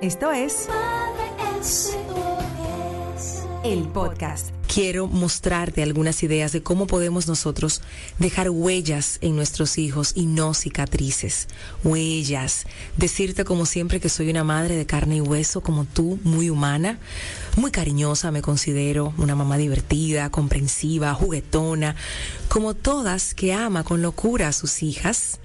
esto es el podcast. Quiero mostrarte algunas ideas de cómo podemos nosotros dejar huellas en nuestros hijos y no cicatrices. Huellas. Decirte como siempre que soy una madre de carne y hueso como tú, muy humana, muy cariñosa, me considero una mamá divertida, comprensiva, juguetona, como todas que ama con locura a sus hijas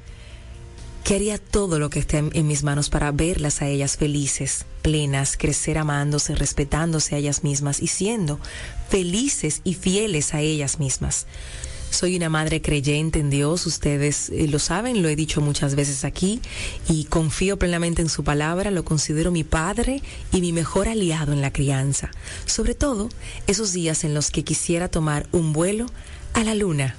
que haría todo lo que esté en, mis manos para verlas a ellas felices, plenas, crecer amándose, respetándose a ellas mismas y siendo felices y fieles a ellas mismas. Soy una madre creyente en Dios, ustedes eh, lo saben, lo he dicho muchas veces aquí y confío plenamente en su palabra, lo considero mi padre y mi mejor aliado en la crianza, sobre todo esos días en los que quisiera tomar un vuelo a la luna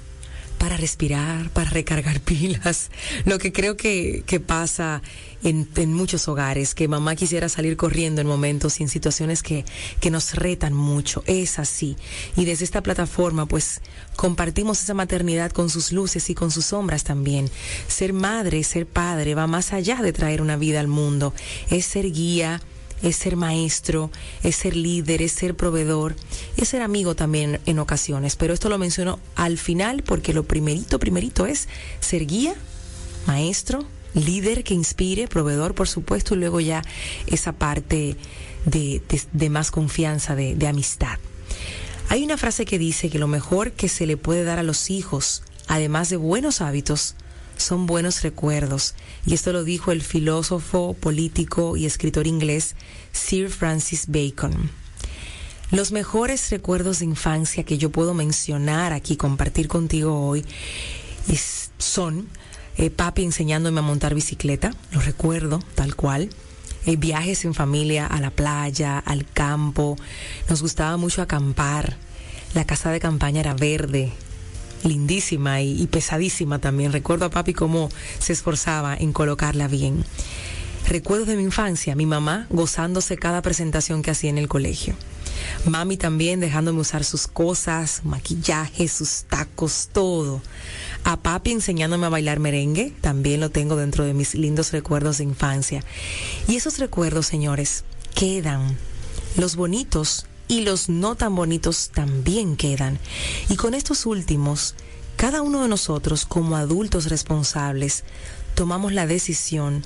para respirar, para recargar pilas, lo que creo que, pasa en, en, muchos hogares, que mamá quisiera salir corriendo en momentos y en situaciones que, que nos retan mucho, es así. Y desde esta plataforma pues compartimos esa maternidad con sus luces y con sus sombras también. Ser madre, ser padre va más allá de traer una vida al mundo, es ser guía, es ser maestro, es ser líder, es ser proveedor, es ser amigo también en ocasiones. Pero esto lo menciono al final porque lo primerito, primerito es ser guía, maestro, líder que inspire, proveedor, por supuesto, y luego ya esa parte de, más confianza, de, amistad. Hay una frase que dice que lo mejor que se le puede dar a los hijos, además de buenos hábitos, son buenos recuerdos. Y esto lo dijo el filósofo, político y escritor inglés Sir Francis Bacon. Los mejores recuerdos de infancia que yo puedo mencionar aquí, compartir contigo hoy, son eh, papi enseñándome a montar bicicleta, lo recuerdo tal cual. Eh, viajes en familia a la playa, al campo. Nos gustaba mucho acampar. La casa de campaña era verde, lindísima y, pesadísima también. Recuerdo a papi cómo se esforzaba en colocarla bien. Recuerdo de mi infancia, mi mamá gozándose cada presentación que hacía en el colegio. Mami también dejándome usar sus cosas, maquillaje, sus tacos, todo. A papi enseñándome a bailar merengue, también lo tengo dentro de mis lindos recuerdos de infancia. Y esos recuerdos, señores, quedan. Los bonitos y los no tan bonitos también quedan. Y con estos últimos, cada uno de nosotros como adultos responsables tomamos la decisión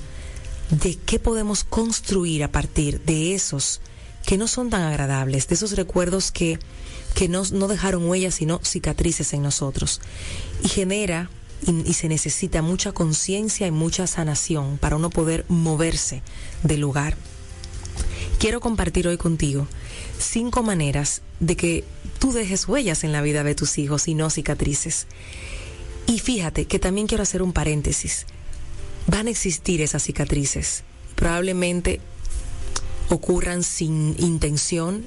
de qué podemos construir a partir de esos que no son tan agradables, de esos recuerdos que, que no, no dejaron huellas sino cicatrices en nosotros. Y genera y, y se necesita mucha conciencia y mucha sanación para uno poder moverse del lugar. Quiero compartir hoy contigo cinco maneras de que tú dejes huellas en la vida de tus hijos y no cicatrices. Y fíjate que también quiero hacer un paréntesis. Van a existir esas cicatrices. Probablemente ocurran sin intención,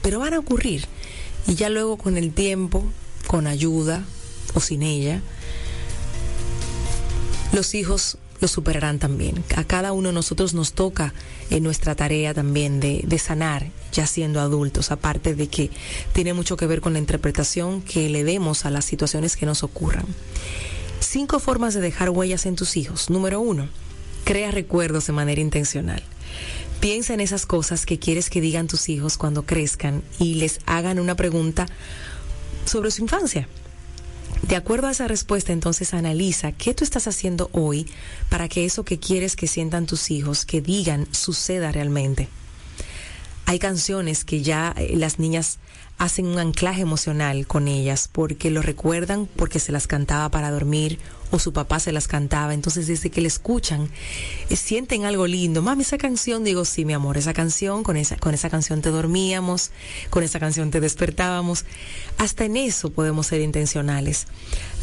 pero van a ocurrir. Y ya luego con el tiempo, con ayuda o sin ella, los hijos lo superarán también. A cada uno de nosotros nos toca en nuestra tarea también de, de sanar ya siendo adultos, aparte de que tiene mucho que ver con la interpretación que le demos a las situaciones que nos ocurran. Cinco formas de dejar huellas en tus hijos. Número uno, crea recuerdos de manera intencional. Piensa en esas cosas que quieres que digan tus hijos cuando crezcan y les hagan una pregunta sobre su infancia. De acuerdo a esa respuesta, entonces analiza qué tú estás haciendo hoy para que eso que quieres que sientan tus hijos, que digan, suceda realmente. Hay canciones que ya eh, las niñas hacen un anclaje emocional con ellas porque lo recuerdan porque se las cantaba para dormir o su papá se las cantaba. Entonces desde que le escuchan eh, sienten algo lindo. Mami, esa canción, digo, sí, mi amor, esa canción, con esa, con esa canción te dormíamos, con esa canción te despertábamos. Hasta en eso podemos ser intencionales.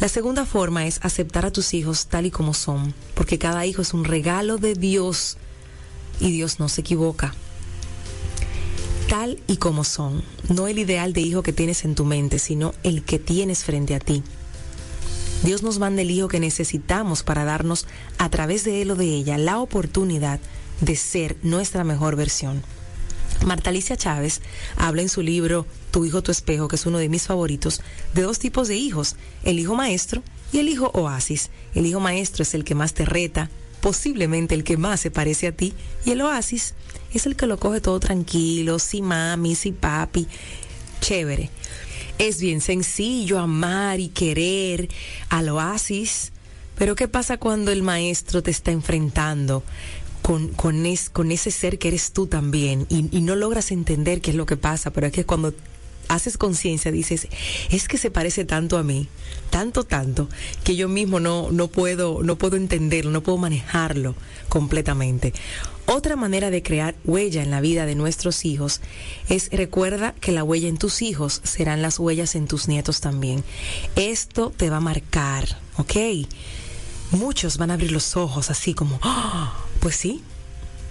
La segunda forma es aceptar a tus hijos tal y como son, porque cada hijo es un regalo de Dios y Dios no se equivoca. Tal y como son, no el ideal de hijo que tienes en tu mente, sino el que tienes frente a ti. Dios nos manda el hijo que necesitamos para darnos a través de él o de ella la oportunidad de ser nuestra mejor versión. Marta Alicia Chávez habla en su libro Tu hijo, tu espejo, que es uno de mis favoritos, de dos tipos de hijos, el hijo maestro y el hijo oasis. El hijo maestro es el que más te reta, posiblemente el que más se parece a ti, y el oasis es el que lo coge todo tranquilo, si mami, si papi, chévere. Es bien sencillo amar y querer al oasis, pero ¿qué pasa cuando el maestro te está enfrentando con, con, con ese ser que eres tú también y, y no logras entender qué es lo que pasa? Pero es que cuando haces conciencia, dices, es que se parece tanto a mí, tanto, tanto, que yo mismo no, no puedo, no puedo entenderlo, no puedo manejarlo completamente. Otra manera de crear huella en la vida de nuestros hijos es recuerda que la huella en tus hijos serán las huellas en tus nietos también. Esto te va a marcar, ¿ok? Muchos van a abrir los ojos así como, ¡Ah! pues sí,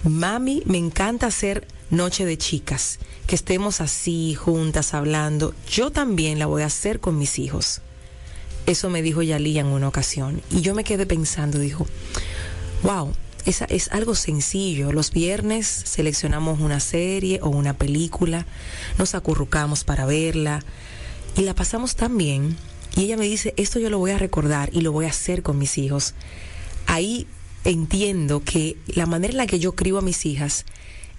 mami, me encanta hacer noche de chicas, que estemos así juntas hablando. Yo también la voy a hacer con mis hijos. Eso me dijo Yalía en una ocasión. Y yo me quedé pensando, dijo, wow, es, es algo sencillo. Los viernes seleccionamos una serie o una película, nos acurrucamos para verla y la pasamos tan bien. Y ella me dice, esto yo lo voy a recordar y lo voy a hacer con mis hijos. Ahí entiendo que la manera en la que yo crío a mis hijas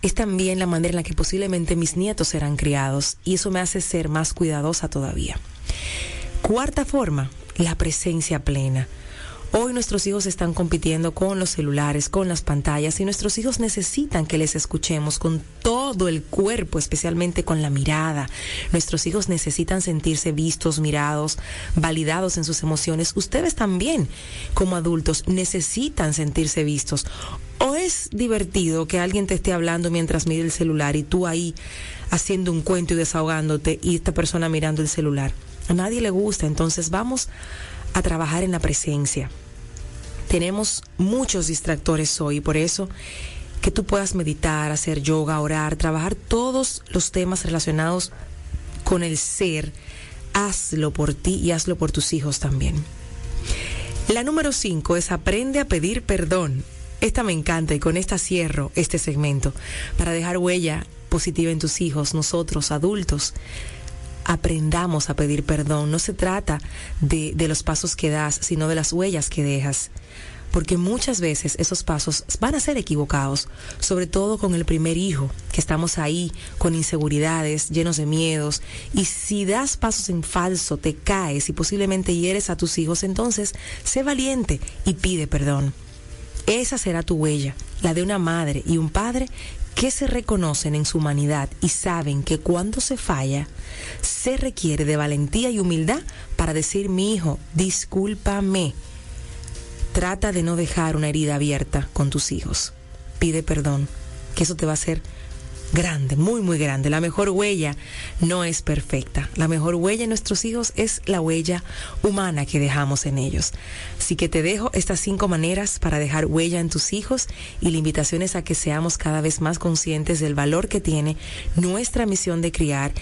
es también la manera en la que posiblemente mis nietos serán criados y eso me hace ser más cuidadosa todavía. Cuarta forma, la presencia plena. Hoy nuestros hijos están compitiendo con los celulares, con las pantallas y nuestros hijos necesitan que les escuchemos con todo el cuerpo, especialmente con la mirada. Nuestros hijos necesitan sentirse vistos, mirados, validados en sus emociones. Ustedes también, como adultos, necesitan sentirse vistos. O es divertido que alguien te esté hablando mientras mira el celular y tú ahí haciendo un cuento y desahogándote y esta persona mirando el celular. A nadie le gusta, entonces vamos a trabajar en la presencia. Tenemos muchos distractores hoy, por eso que tú puedas meditar, hacer yoga, orar, trabajar todos los temas relacionados con el ser, hazlo por ti y hazlo por tus hijos también. La número cinco es aprende a pedir perdón. Esta me encanta y con esta cierro este segmento para dejar huella positiva en tus hijos, nosotros adultos aprendamos a pedir perdón. No se trata de, de los pasos que das, sino de las huellas que dejas porque muchas veces esos pasos van a ser equivocados, sobre todo con el primer hijo, que estamos ahí con inseguridades, llenos de miedos, y si das pasos en falso, te caes y posiblemente hieres a tus hijos, entonces sé valiente y pide perdón. Esa será tu huella, la de una madre y un padre que se reconocen en su humanidad y saben que cuando se falla, se requiere de valentía y humildad para decir, mi hijo, discúlpame. Trata de no dejar una herida abierta con tus hijos. Pide perdón, que eso te va a hacer grande, muy, muy grande. La mejor huella no es perfecta. La mejor huella en nuestros hijos es la huella humana que dejamos en ellos. Así que te dejo estas cinco maneras para dejar huella en tus hijos y la invitación es a que seamos cada vez más conscientes del valor que tiene nuestra misión de criar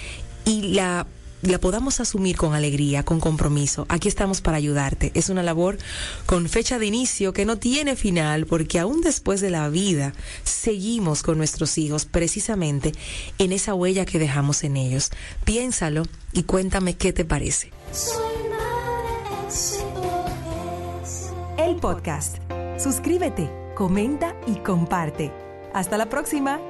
y la la podamos asumir con alegría, con compromiso. Aquí estamos para ayudarte. Es una labor con fecha de inicio que no tiene final porque aún después de la vida seguimos con nuestros hijos precisamente en esa huella que dejamos en ellos. Piénsalo y cuéntame qué te parece. El podcast. Suscríbete, comenta y comparte. Hasta la próxima.